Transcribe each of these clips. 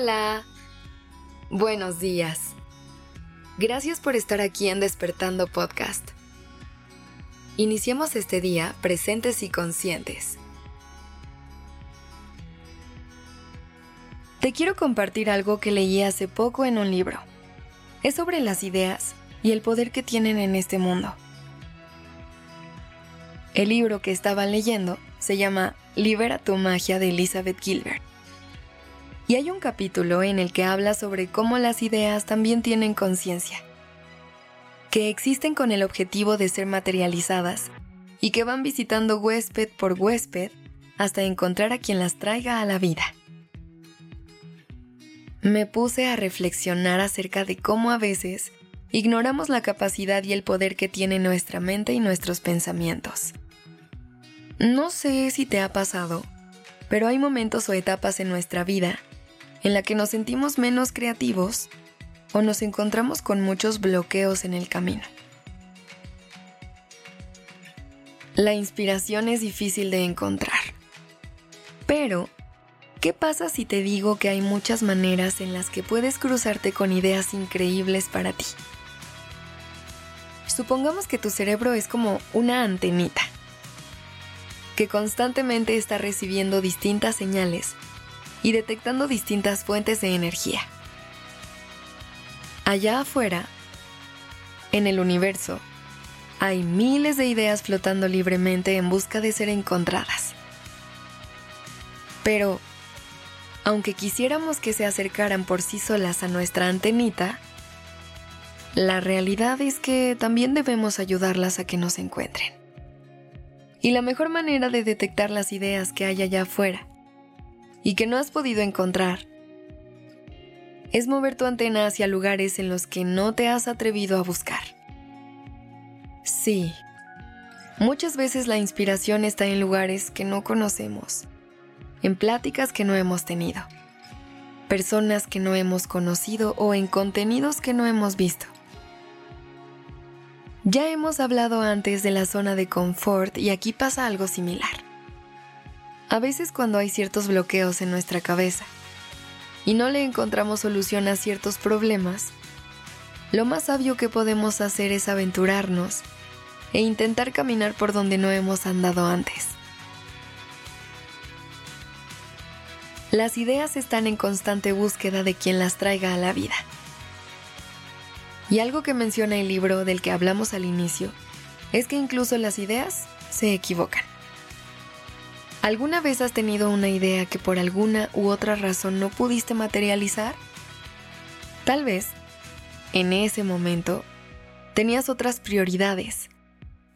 Hola. Buenos días. Gracias por estar aquí en Despertando Podcast. Iniciemos este día presentes y conscientes. Te quiero compartir algo que leí hace poco en un libro. Es sobre las ideas y el poder que tienen en este mundo. El libro que estaba leyendo se llama Libera tu magia de Elizabeth Gilbert. Y hay un capítulo en el que habla sobre cómo las ideas también tienen conciencia, que existen con el objetivo de ser materializadas y que van visitando huésped por huésped hasta encontrar a quien las traiga a la vida. Me puse a reflexionar acerca de cómo a veces ignoramos la capacidad y el poder que tiene nuestra mente y nuestros pensamientos. No sé si te ha pasado, pero hay momentos o etapas en nuestra vida en la que nos sentimos menos creativos o nos encontramos con muchos bloqueos en el camino. La inspiración es difícil de encontrar. Pero, ¿qué pasa si te digo que hay muchas maneras en las que puedes cruzarte con ideas increíbles para ti? Supongamos que tu cerebro es como una antenita, que constantemente está recibiendo distintas señales y detectando distintas fuentes de energía. Allá afuera, en el universo, hay miles de ideas flotando libremente en busca de ser encontradas. Pero, aunque quisiéramos que se acercaran por sí solas a nuestra antenita, la realidad es que también debemos ayudarlas a que nos encuentren. Y la mejor manera de detectar las ideas que hay allá afuera y que no has podido encontrar es mover tu antena hacia lugares en los que no te has atrevido a buscar. Sí, muchas veces la inspiración está en lugares que no conocemos, en pláticas que no hemos tenido, personas que no hemos conocido o en contenidos que no hemos visto. Ya hemos hablado antes de la zona de confort y aquí pasa algo similar. A veces cuando hay ciertos bloqueos en nuestra cabeza y no le encontramos solución a ciertos problemas, lo más sabio que podemos hacer es aventurarnos e intentar caminar por donde no hemos andado antes. Las ideas están en constante búsqueda de quien las traiga a la vida. Y algo que menciona el libro del que hablamos al inicio es que incluso las ideas se equivocan. ¿Alguna vez has tenido una idea que por alguna u otra razón no pudiste materializar? Tal vez, en ese momento, tenías otras prioridades,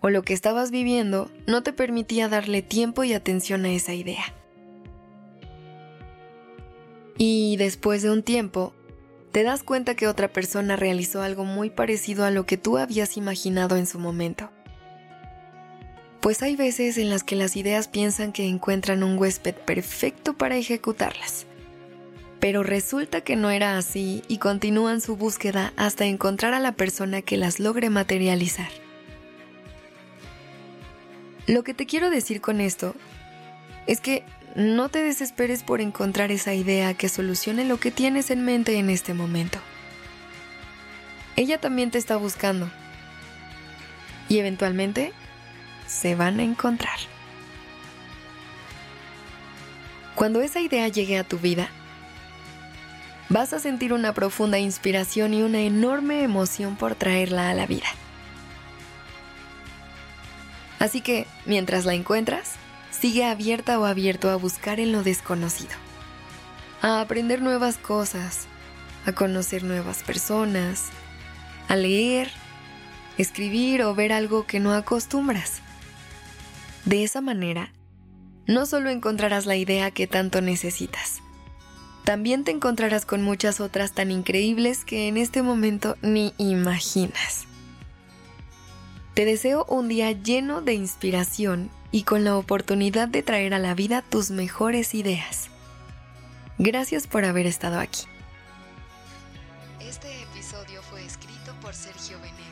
o lo que estabas viviendo no te permitía darle tiempo y atención a esa idea. Y después de un tiempo, te das cuenta que otra persona realizó algo muy parecido a lo que tú habías imaginado en su momento pues hay veces en las que las ideas piensan que encuentran un huésped perfecto para ejecutarlas. Pero resulta que no era así y continúan su búsqueda hasta encontrar a la persona que las logre materializar. Lo que te quiero decir con esto es que no te desesperes por encontrar esa idea que solucione lo que tienes en mente en este momento. Ella también te está buscando. Y eventualmente se van a encontrar. Cuando esa idea llegue a tu vida, vas a sentir una profunda inspiración y una enorme emoción por traerla a la vida. Así que, mientras la encuentras, sigue abierta o abierto a buscar en lo desconocido, a aprender nuevas cosas, a conocer nuevas personas, a leer, escribir o ver algo que no acostumbras. De esa manera, no solo encontrarás la idea que tanto necesitas, también te encontrarás con muchas otras tan increíbles que en este momento ni imaginas. Te deseo un día lleno de inspiración y con la oportunidad de traer a la vida tus mejores ideas. Gracias por haber estado aquí. Este episodio fue escrito por Sergio Venegas.